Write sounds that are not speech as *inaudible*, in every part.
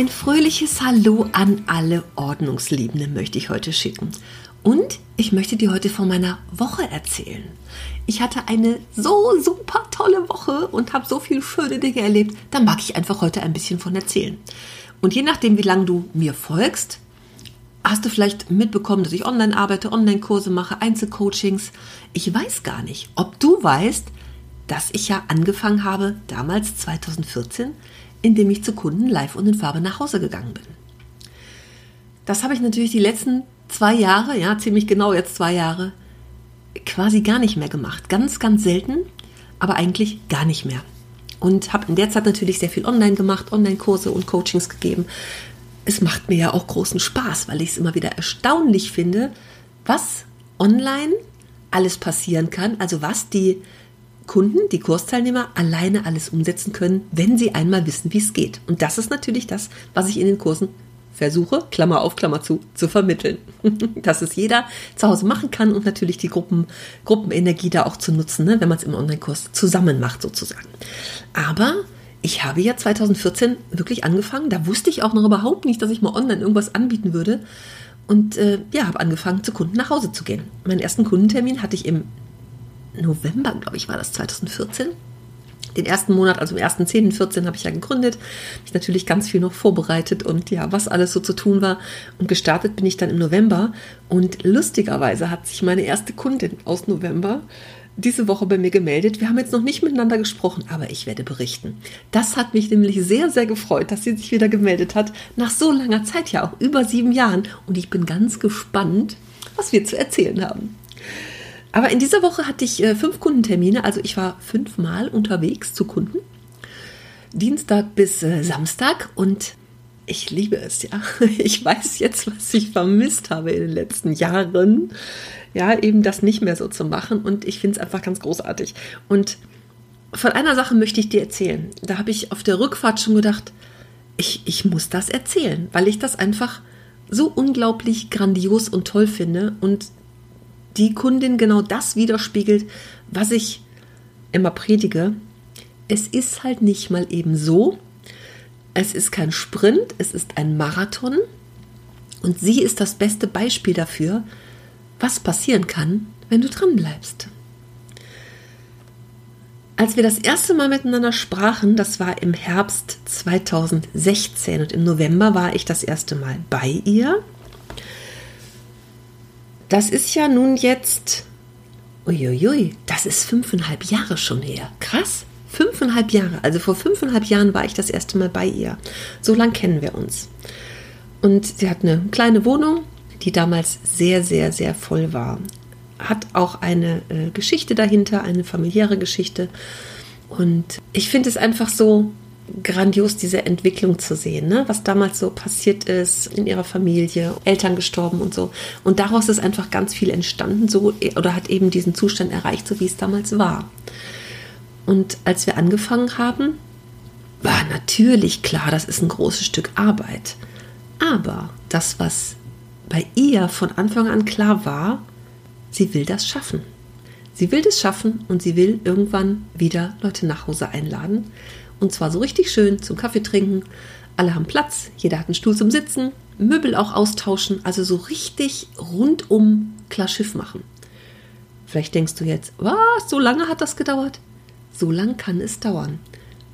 Ein fröhliches Hallo an alle Ordnungsliebenden möchte ich heute schicken. Und ich möchte dir heute von meiner Woche erzählen. Ich hatte eine so super tolle Woche und habe so viele schöne Dinge erlebt. Da mag ich einfach heute ein bisschen von erzählen. Und je nachdem, wie lange du mir folgst, hast du vielleicht mitbekommen, dass ich online arbeite, Online-Kurse mache, Einzelcoachings. Ich weiß gar nicht, ob du weißt, dass ich ja angefangen habe, damals 2014, indem ich zu Kunden live und in Farbe nach Hause gegangen bin. Das habe ich natürlich die letzten zwei Jahre, ja, ziemlich genau jetzt zwei Jahre, quasi gar nicht mehr gemacht. Ganz, ganz selten, aber eigentlich gar nicht mehr. Und habe in der Zeit natürlich sehr viel online gemacht, Online-Kurse und Coachings gegeben. Es macht mir ja auch großen Spaß, weil ich es immer wieder erstaunlich finde, was online alles passieren kann. Also was die Kunden, die Kursteilnehmer alleine alles umsetzen können, wenn sie einmal wissen, wie es geht. Und das ist natürlich das, was ich in den Kursen versuche, Klammer auf, Klammer zu, zu vermitteln. *laughs* Dass es jeder zu Hause machen kann und natürlich die Gruppen, Gruppenenergie da auch zu nutzen, ne, wenn man es im Online-Kurs zusammen macht sozusagen. Aber ich habe ja 2014 wirklich angefangen, da wusste ich auch noch überhaupt nicht, dass ich mal online irgendwas anbieten würde. Und äh, ja, habe angefangen, zu Kunden nach Hause zu gehen. Meinen ersten Kundentermin hatte ich im November, glaube ich, war das 2014. Den ersten Monat, also im ersten 10. 14 habe ich ja gegründet. Ich natürlich ganz viel noch vorbereitet und ja, was alles so zu tun war. Und gestartet bin ich dann im November. Und lustigerweise hat sich meine erste Kundin aus November diese Woche bei mir gemeldet. Wir haben jetzt noch nicht miteinander gesprochen, aber ich werde berichten. Das hat mich nämlich sehr, sehr gefreut, dass sie sich wieder gemeldet hat. Nach so langer Zeit, ja auch über sieben Jahren. Und ich bin ganz gespannt, was wir zu erzählen haben. Aber in dieser Woche hatte ich äh, fünf Kundentermine, also ich war fünfmal unterwegs zu Kunden. Dienstag bis äh, Samstag und ich liebe es, ja. *laughs* Ich weiß jetzt, was ich vermisst habe in den letzten Jahren. Ja, eben das nicht mehr so zu machen und ich finde es einfach ganz großartig. Und von einer Sache möchte ich dir erzählen. Da habe ich auf der Rückfahrt schon gedacht, ich, ich muss das erzählen, weil ich das einfach so unglaublich grandios und toll finde und die Kundin genau das widerspiegelt, was ich immer predige. Es ist halt nicht mal eben so. Es ist kein Sprint, es ist ein Marathon. Und sie ist das beste Beispiel dafür, was passieren kann, wenn du dran bleibst. Als wir das erste Mal miteinander sprachen, das war im Herbst 2016 und im November war ich das erste Mal bei ihr das ist ja nun jetzt, uiuiui, das ist fünfeinhalb Jahre schon her. Krass. Fünfeinhalb Jahre. Also vor fünfeinhalb Jahren war ich das erste Mal bei ihr. So lang kennen wir uns. Und sie hat eine kleine Wohnung, die damals sehr, sehr, sehr voll war. Hat auch eine äh, Geschichte dahinter, eine familiäre Geschichte. Und ich finde es einfach so grandios, diese Entwicklung zu sehen, ne? was damals so passiert ist in ihrer Familie, Eltern gestorben und so. Und daraus ist einfach ganz viel entstanden, so oder hat eben diesen Zustand erreicht, so wie es damals war. Und als wir angefangen haben, war natürlich klar, das ist ein großes Stück Arbeit. Aber das, was bei ihr von Anfang an klar war, sie will das schaffen. Sie will das schaffen und sie will irgendwann wieder Leute nach Hause einladen. Und zwar so richtig schön zum Kaffee trinken. Alle haben Platz, jeder hat einen Stuhl zum Sitzen, Möbel auch austauschen, also so richtig rundum klar Schiff machen. Vielleicht denkst du jetzt, was, so lange hat das gedauert? So lang kann es dauern.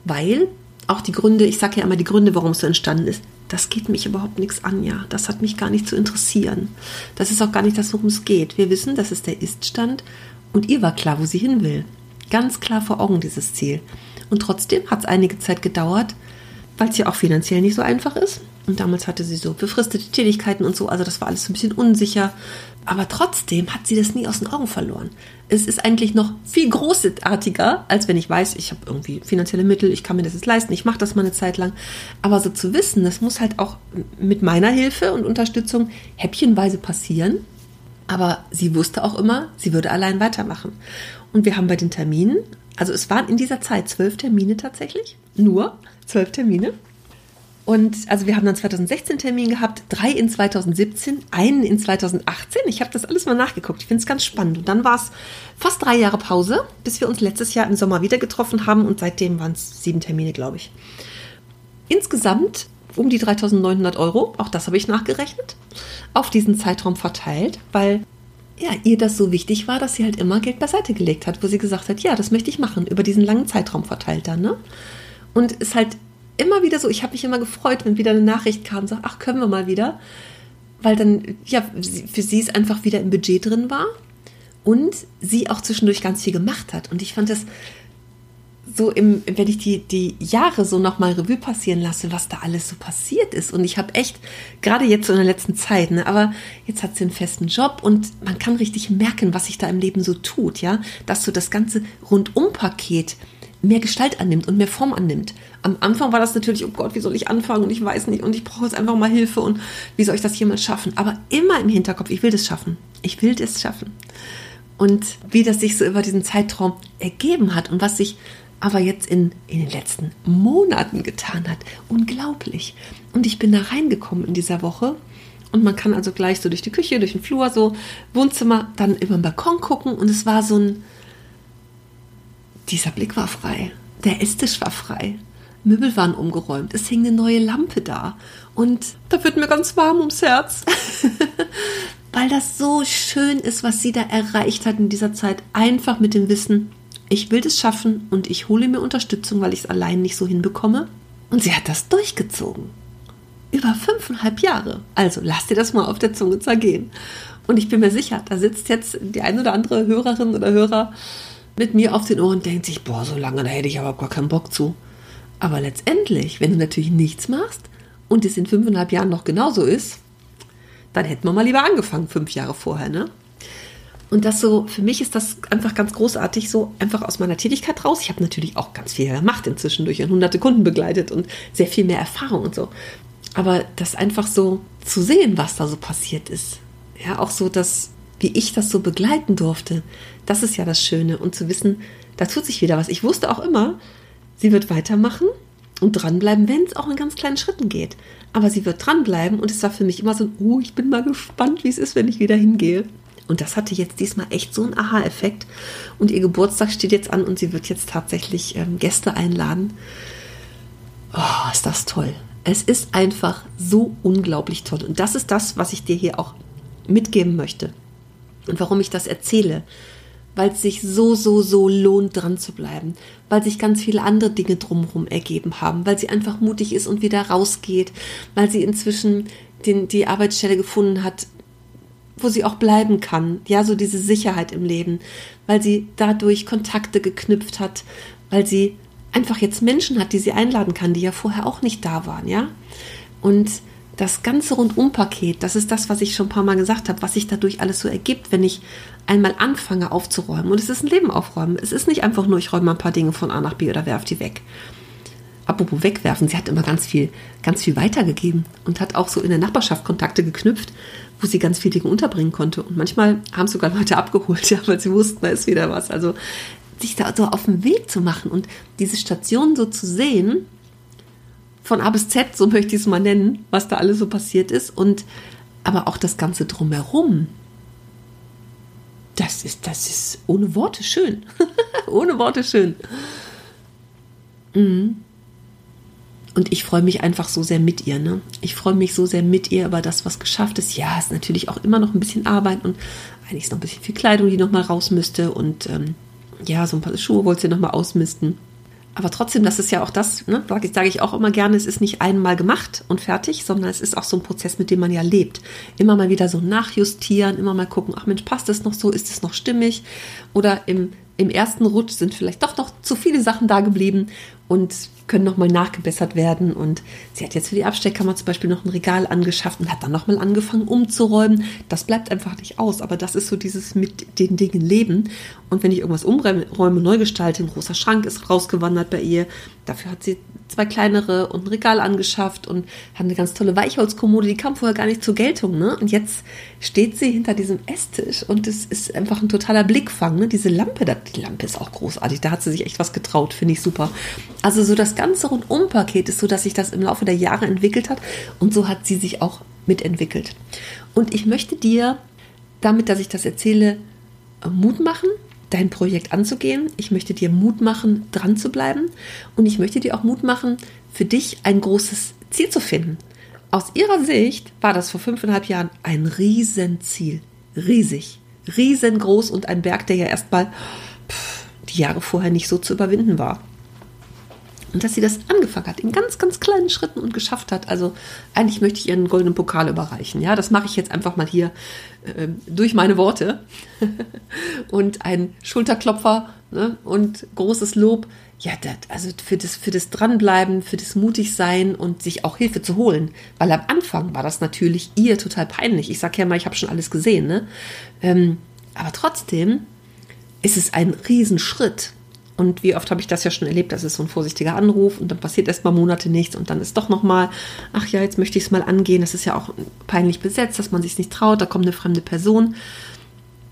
Weil auch die Gründe, ich sage ja immer die Gründe, warum es so entstanden ist, das geht mich überhaupt nichts an, ja. Das hat mich gar nicht zu interessieren. Das ist auch gar nicht das, worum es geht. Wir wissen, das ist der Iststand und ihr war klar, wo sie hin will. Ganz klar vor Augen dieses Ziel. Und trotzdem hat es einige Zeit gedauert, weil es ja auch finanziell nicht so einfach ist. Und damals hatte sie so befristete Tätigkeiten und so, also das war alles so ein bisschen unsicher. Aber trotzdem hat sie das nie aus den Augen verloren. Es ist eigentlich noch viel großartiger, als wenn ich weiß, ich habe irgendwie finanzielle Mittel, ich kann mir das jetzt leisten, ich mache das mal eine Zeit lang. Aber so zu wissen, das muss halt auch mit meiner Hilfe und Unterstützung häppchenweise passieren. Aber sie wusste auch immer, sie würde allein weitermachen. Und wir haben bei den Terminen, also es waren in dieser Zeit zwölf Termine tatsächlich, nur zwölf Termine. Und also wir haben dann 2016 Termin gehabt, drei in 2017, einen in 2018. Ich habe das alles mal nachgeguckt. Ich finde es ganz spannend. Und dann war es fast drei Jahre Pause, bis wir uns letztes Jahr im Sommer wieder getroffen haben. Und seitdem waren es sieben Termine, glaube ich. Insgesamt um die 3.900 Euro, auch das habe ich nachgerechnet, auf diesen Zeitraum verteilt, weil ja, ihr das so wichtig war, dass sie halt immer Geld beiseite gelegt hat, wo sie gesagt hat, ja, das möchte ich machen, über diesen langen Zeitraum verteilt dann, ne? Und es halt immer wieder so, ich habe mich immer gefreut, wenn wieder eine Nachricht kam, sagt, ach, können wir mal wieder, weil dann, ja, für sie es einfach wieder im Budget drin war und sie auch zwischendurch ganz viel gemacht hat. Und ich fand das so im, wenn ich die, die Jahre so nochmal Revue passieren lasse, was da alles so passiert ist. Und ich habe echt, gerade jetzt so in der letzten Zeit, ne, aber jetzt hat sie einen festen Job und man kann richtig merken, was sich da im Leben so tut, ja, dass so das ganze Rundumpaket mehr Gestalt annimmt und mehr Form annimmt. Am Anfang war das natürlich, oh Gott, wie soll ich anfangen und ich weiß nicht und ich brauche jetzt einfach mal Hilfe und wie soll ich das jemals schaffen? Aber immer im Hinterkopf, ich will das schaffen. Ich will das schaffen. Und wie das sich so über diesen Zeitraum ergeben hat und was sich aber jetzt in, in den letzten Monaten getan hat. Unglaublich. Und ich bin da reingekommen in dieser Woche und man kann also gleich so durch die Küche, durch den Flur, so Wohnzimmer, dann über den Balkon gucken und es war so ein, dieser Blick war frei. Der Esstisch war frei. Möbel waren umgeräumt. Es hing eine neue Lampe da. Und da wird mir ganz warm ums Herz. *laughs* Weil das so schön ist, was sie da erreicht hat in dieser Zeit. Einfach mit dem Wissen, ich will das schaffen und ich hole mir Unterstützung, weil ich es allein nicht so hinbekomme. Und sie hat das durchgezogen. Über fünfeinhalb Jahre. Also lass dir das mal auf der Zunge zergehen. Und ich bin mir sicher, da sitzt jetzt die ein oder andere Hörerin oder Hörer mit mir auf den Ohren und denkt sich, boah, so lange, da hätte ich aber gar keinen Bock zu. Aber letztendlich, wenn du natürlich nichts machst und es in fünfeinhalb Jahren noch genauso ist, dann hätten wir mal lieber angefangen, fünf Jahre vorher, ne? Und das so, für mich ist das einfach ganz großartig, so einfach aus meiner Tätigkeit raus. Ich habe natürlich auch ganz viel gemacht inzwischen durch hunderte Kunden begleitet und sehr viel mehr Erfahrung und so. Aber das einfach so zu sehen, was da so passiert ist. Ja, auch so, dass, wie ich das so begleiten durfte. Das ist ja das Schöne. Und zu wissen, da tut sich wieder was. Ich wusste auch immer, sie wird weitermachen und dranbleiben, wenn es auch in ganz kleinen Schritten geht. Aber sie wird dranbleiben und es war für mich immer so, oh, ich bin mal gespannt, wie es ist, wenn ich wieder hingehe. Und das hatte jetzt diesmal echt so einen Aha-Effekt. Und ihr Geburtstag steht jetzt an und sie wird jetzt tatsächlich ähm, Gäste einladen. Oh, ist das toll. Es ist einfach so unglaublich toll. Und das ist das, was ich dir hier auch mitgeben möchte. Und warum ich das erzähle. Weil es sich so, so, so lohnt, dran zu bleiben. Weil sich ganz viele andere Dinge drumherum ergeben haben. Weil sie einfach mutig ist und wieder rausgeht. Weil sie inzwischen den, die Arbeitsstelle gefunden hat, wo sie auch bleiben kann. Ja, so diese Sicherheit im Leben, weil sie dadurch Kontakte geknüpft hat, weil sie einfach jetzt Menschen hat, die sie einladen kann, die ja vorher auch nicht da waren, ja. Und das ganze Rundumpaket, das ist das, was ich schon ein paar Mal gesagt habe, was sich dadurch alles so ergibt, wenn ich einmal anfange aufzuräumen. Und es ist ein Leben aufräumen. Es ist nicht einfach nur, ich räume ein paar Dinge von A nach B oder werfe die weg. Apropos wegwerfen, sie hat immer ganz viel, ganz viel weitergegeben und hat auch so in der Nachbarschaft Kontakte geknüpft, wo sie ganz viele Dinge unterbringen konnte. Und manchmal haben sogar Leute abgeholt, *laughs* ja, weil sie wussten, da ist wieder was. Also sich da so auf den Weg zu machen und diese Station so zu sehen, von A bis Z, so *laughs* möchte ich es mal nennen, was da alles so passiert ist und aber auch das Ganze drumherum. Das ist, das ist ohne Worte schön. *laughs* ohne Worte schön. Mhm. Und ich freue mich einfach so sehr mit ihr. Ne? Ich freue mich so sehr mit ihr über das, was geschafft ist. Ja, ist natürlich auch immer noch ein bisschen Arbeit und eigentlich ist noch ein bisschen viel Kleidung, die nochmal raus müsste. Und ähm, ja, so ein paar Schuhe wollte sie nochmal ausmisten. Aber trotzdem, das ist ja auch das, ne, sage ich, sag ich auch immer gerne, es ist nicht einmal gemacht und fertig, sondern es ist auch so ein Prozess, mit dem man ja lebt. Immer mal wieder so nachjustieren, immer mal gucken, ach Mensch, passt das noch so, ist es noch stimmig? Oder im, im ersten Rutsch sind vielleicht doch noch zu viele Sachen da geblieben und können nochmal nachgebessert werden. Und sie hat jetzt für die Abstellkammer zum Beispiel noch ein Regal angeschafft und hat dann nochmal angefangen umzuräumen. Das bleibt einfach nicht aus, aber das ist so dieses mit den Dingen leben. Und wenn ich irgendwas umräume, neu gestalte, ein großer Schrank ist rausgewandert bei ihr. Dafür hat sie zwei kleinere und ein Regal angeschafft und hat eine ganz tolle Weichholzkommode, die kam vorher gar nicht zur Geltung. Ne? Und jetzt steht sie hinter diesem Esstisch und es ist einfach ein totaler Blickfang. Ne? Diese Lampe, die Lampe ist auch großartig, da hat sie sich echt was getraut, finde ich super. Also so das ganze Rundum-Paket ist so, dass sich das im Laufe der Jahre entwickelt hat und so hat sie sich auch mitentwickelt. Und ich möchte dir damit, dass ich das erzähle, Mut machen, dein Projekt anzugehen. Ich möchte dir Mut machen, dran zu bleiben. Und ich möchte dir auch Mut machen, für dich ein großes Ziel zu finden. Aus ihrer Sicht war das vor fünfeinhalb Jahren ein Riesenziel. Riesig. Riesengroß und ein Berg, der ja erstmal die Jahre vorher nicht so zu überwinden war. Und dass sie das angefangen hat, in ganz, ganz kleinen Schritten und geschafft hat. Also eigentlich möchte ich ihr einen goldenen Pokal überreichen. Ja, das mache ich jetzt einfach mal hier äh, durch meine Worte. *laughs* und ein Schulterklopfer ne? und großes Lob. Ja, das, also für das, für das Dranbleiben, für das Mutigsein und sich auch Hilfe zu holen. Weil am Anfang war das natürlich ihr total peinlich. Ich sage ja mal, ich habe schon alles gesehen. Ne? Ähm, aber trotzdem ist es ein Riesenschritt. Und wie oft habe ich das ja schon erlebt, das ist so ein vorsichtiger Anruf und dann passiert erst mal Monate nichts und dann ist doch nochmal, ach ja, jetzt möchte ich es mal angehen. Das ist ja auch peinlich besetzt, dass man sich nicht traut, da kommt eine fremde Person.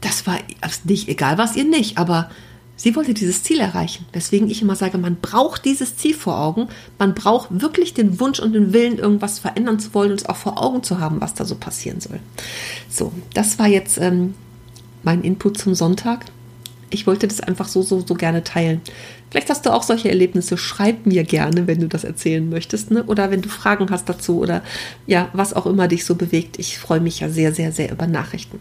Das war nicht egal, was ihr nicht, aber sie wollte dieses Ziel erreichen. Weswegen ich immer sage, man braucht dieses Ziel vor Augen. Man braucht wirklich den Wunsch und den Willen, irgendwas verändern zu wollen und es auch vor Augen zu haben, was da so passieren soll. So, das war jetzt ähm, mein Input zum Sonntag ich wollte das einfach so, so, so gerne teilen. Vielleicht hast du auch solche Erlebnisse. Schreib mir gerne, wenn du das erzählen möchtest, ne? Oder wenn du Fragen hast dazu oder ja, was auch immer dich so bewegt. Ich freue mich ja sehr, sehr, sehr über Nachrichten.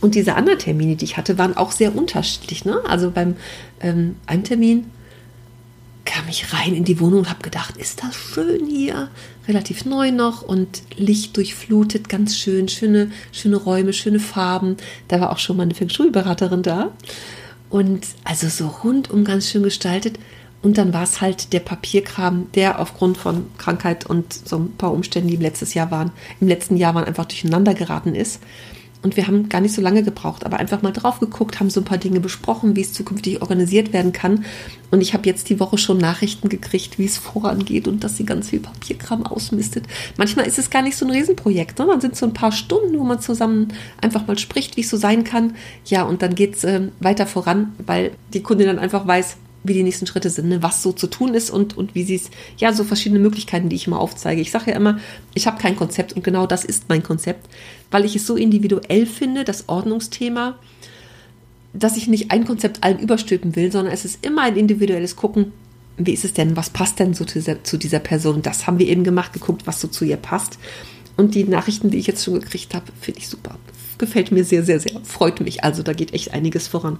Und diese anderen Termine, die ich hatte, waren auch sehr unterschiedlich. Ne? Also beim ähm, einen Termin kam ich rein in die Wohnung und habe gedacht, ist das schön hier, relativ neu noch und Licht durchflutet, ganz schön, schöne, schöne Räume, schöne Farben. Da war auch schon mal eine Feng Shui-Beraterin da. Und also so rundum ganz schön gestaltet. Und dann war es halt der Papierkram, der aufgrund von Krankheit und so ein paar Umständen, die im letzten Jahr waren, im letzten Jahr waren, einfach durcheinander geraten ist. Und wir haben gar nicht so lange gebraucht, aber einfach mal drauf geguckt, haben so ein paar Dinge besprochen, wie es zukünftig organisiert werden kann. Und ich habe jetzt die Woche schon Nachrichten gekriegt, wie es vorangeht und dass sie ganz viel Papierkram ausmistet. Manchmal ist es gar nicht so ein Riesenprojekt, sondern sind so ein paar Stunden, wo man zusammen einfach mal spricht, wie es so sein kann. Ja, und dann geht es äh, weiter voran, weil die Kundin dann einfach weiß, wie die nächsten Schritte sind, ne? was so zu tun ist und, und wie sie es, ja, so verschiedene Möglichkeiten, die ich immer aufzeige. Ich sage ja immer, ich habe kein Konzept und genau das ist mein Konzept, weil ich es so individuell finde, das Ordnungsthema, dass ich nicht ein Konzept allen überstülpen will, sondern es ist immer ein individuelles Gucken, wie ist es denn, was passt denn so zu dieser, zu dieser Person. Das haben wir eben gemacht, geguckt, was so zu ihr passt. Und die Nachrichten, die ich jetzt schon gekriegt habe, finde ich super. Gefällt mir sehr, sehr, sehr. Freut mich. Also da geht echt einiges voran.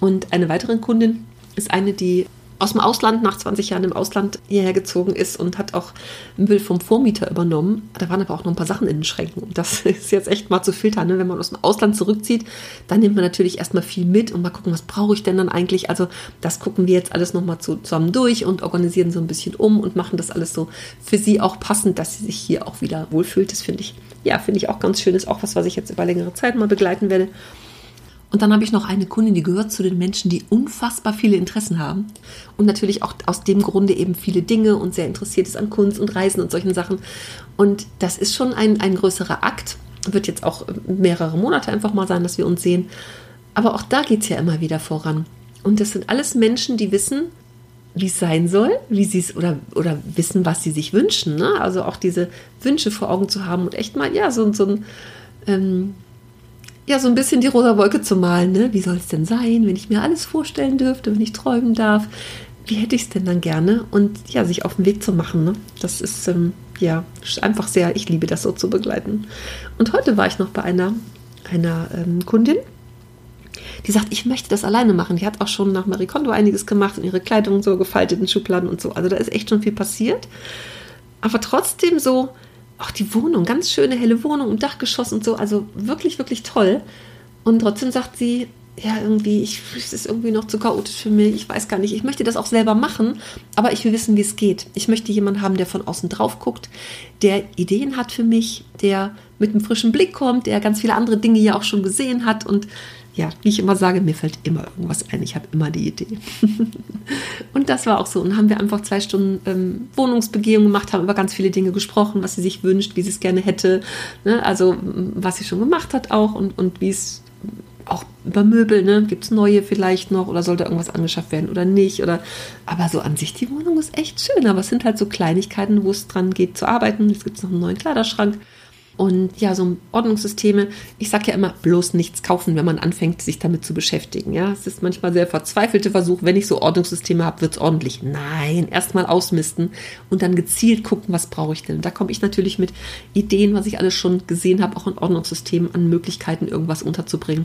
Und eine weitere Kundin, ist eine, die aus dem Ausland, nach 20 Jahren im Ausland hierher gezogen ist und hat auch Müll vom Vormieter übernommen. Da waren aber auch noch ein paar Sachen in den Schränken. Und das *laughs* ist jetzt echt mal zu filtern. Ne? Wenn man aus dem Ausland zurückzieht, dann nimmt man natürlich erstmal viel mit und mal gucken, was brauche ich denn dann eigentlich. Also das gucken wir jetzt alles nochmal zusammen durch und organisieren so ein bisschen um und machen das alles so für sie auch passend, dass sie sich hier auch wieder wohlfühlt. Das finde ich, ja, finde ich auch ganz schön. Ist auch was, was ich jetzt über längere Zeit mal begleiten werde. Und dann habe ich noch eine Kundin, die gehört zu den Menschen, die unfassbar viele Interessen haben und natürlich auch aus dem Grunde eben viele Dinge und sehr interessiert ist an Kunst und Reisen und solchen Sachen. Und das ist schon ein, ein größerer Akt. Wird jetzt auch mehrere Monate einfach mal sein, dass wir uns sehen. Aber auch da geht es ja immer wieder voran. Und das sind alles Menschen, die wissen, wie es sein soll, wie sie es oder, oder wissen, was sie sich wünschen. Ne? Also auch diese Wünsche vor Augen zu haben und echt mal, ja, so, so ein ähm, ja, so ein bisschen die rosa Wolke zu malen. Ne? Wie soll es denn sein, wenn ich mir alles vorstellen dürfte, wenn ich träumen darf? Wie hätte ich es denn dann gerne? Und ja, sich auf den Weg zu machen. Ne? Das ist ähm, ja einfach sehr, ich liebe das so zu begleiten. Und heute war ich noch bei einer, einer ähm, Kundin, die sagt, ich möchte das alleine machen. Die hat auch schon nach Marie Kondo einiges gemacht und ihre Kleidung so gefaltet in Schubladen und so. Also da ist echt schon viel passiert. Aber trotzdem so, auch die Wohnung, ganz schöne helle Wohnung im Dachgeschoss und so, also wirklich, wirklich toll. Und trotzdem sagt sie, ja, irgendwie, ich, es ist irgendwie noch zu chaotisch für mich. Ich weiß gar nicht. Ich möchte das auch selber machen, aber ich will wissen, wie es geht. Ich möchte jemanden haben, der von außen drauf guckt, der Ideen hat für mich, der mit einem frischen Blick kommt, der ganz viele andere Dinge ja auch schon gesehen hat und ja, wie ich immer sage, mir fällt immer irgendwas ein. Ich habe immer die Idee. *laughs* und das war auch so. Und haben wir einfach zwei Stunden ähm, Wohnungsbegehung gemacht, haben über ganz viele Dinge gesprochen, was sie sich wünscht, wie sie es gerne hätte. Ne? Also, was sie schon gemacht hat auch und, und wie es auch über Möbel, ne? Gibt es neue vielleicht noch oder sollte irgendwas angeschafft werden oder nicht? Oder aber so an sich, die Wohnung ist echt schön, aber es sind halt so Kleinigkeiten, wo es dran geht zu arbeiten. Jetzt gibt es noch einen neuen Kleiderschrank. Und ja, so Ordnungssysteme, ich sage ja immer, bloß nichts kaufen, wenn man anfängt, sich damit zu beschäftigen. Ja, es ist manchmal sehr verzweifelte Versuch, wenn ich so Ordnungssysteme habe, wird es ordentlich. Nein, erstmal ausmisten und dann gezielt gucken, was brauche ich denn. Da komme ich natürlich mit Ideen, was ich alles schon gesehen habe, auch in Ordnungssystemen, an Möglichkeiten, irgendwas unterzubringen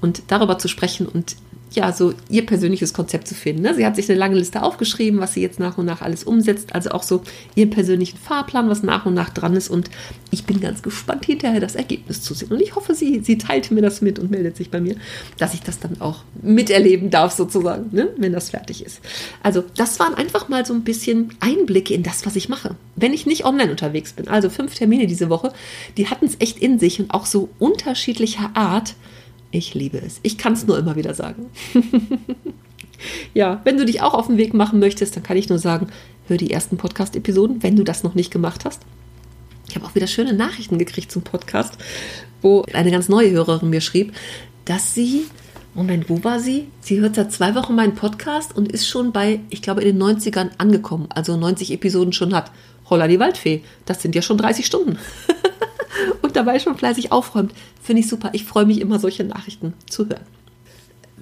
und darüber zu sprechen und ja, so ihr persönliches Konzept zu finden. Ne? Sie hat sich eine lange Liste aufgeschrieben, was sie jetzt nach und nach alles umsetzt, also auch so ihren persönlichen Fahrplan, was nach und nach dran ist. Und ich bin ganz gespannt, hinterher das Ergebnis zu sehen. Und ich hoffe, sie, sie teilt mir das mit und meldet sich bei mir, dass ich das dann auch miterleben darf, sozusagen, ne? wenn das fertig ist. Also, das waren einfach mal so ein bisschen Einblicke in das, was ich mache. Wenn ich nicht online unterwegs bin, also fünf Termine diese Woche, die hatten es echt in sich und auch so unterschiedlicher Art ich liebe es. Ich kann es nur immer wieder sagen. *laughs* ja, wenn du dich auch auf den Weg machen möchtest, dann kann ich nur sagen, hör die ersten Podcast-Episoden, wenn du das noch nicht gemacht hast. Ich habe auch wieder schöne Nachrichten gekriegt zum Podcast, wo eine ganz neue Hörerin mir schrieb, dass sie, Moment, wo war sie? Sie hört seit zwei Wochen meinen Podcast und ist schon bei, ich glaube, in den 90ern angekommen, also 90 Episoden schon hat. Holla die Waldfee, das sind ja schon 30 Stunden. *laughs* und dabei schon fleißig aufräumt. Finde ich super. Ich freue mich immer, solche Nachrichten zu hören.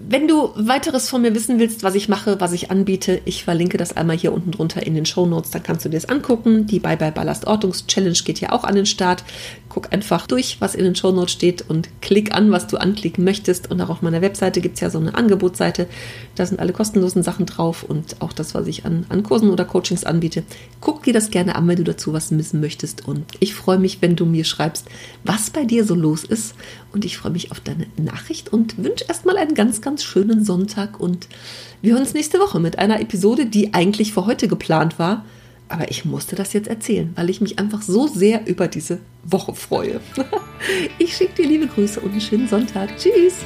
Wenn du weiteres von mir wissen willst, was ich mache, was ich anbiete, ich verlinke das einmal hier unten drunter in den Show Notes, dann kannst du dir das angucken. Die Bye Bye Ballast Ortungs Challenge geht ja auch an den Start. Guck einfach durch, was in den Show Notes steht und klick an, was du anklicken möchtest. Und auch auf meiner Webseite gibt es ja so eine Angebotsseite. Da sind alle kostenlosen Sachen drauf und auch das, was ich an, an Kursen oder Coachings anbiete. Guck dir das gerne an, wenn du dazu was wissen möchtest. Und ich freue mich, wenn du mir schreibst, was bei dir so los ist. Und ich freue mich auf deine Nachricht und wünsche erstmal einen ganz, ganz schönen Sonntag. Und wir hören uns nächste Woche mit einer Episode, die eigentlich für heute geplant war. Aber ich musste das jetzt erzählen, weil ich mich einfach so sehr über diese Woche freue. *laughs* Ich schicke dir liebe Grüße und einen schönen Sonntag. Tschüss!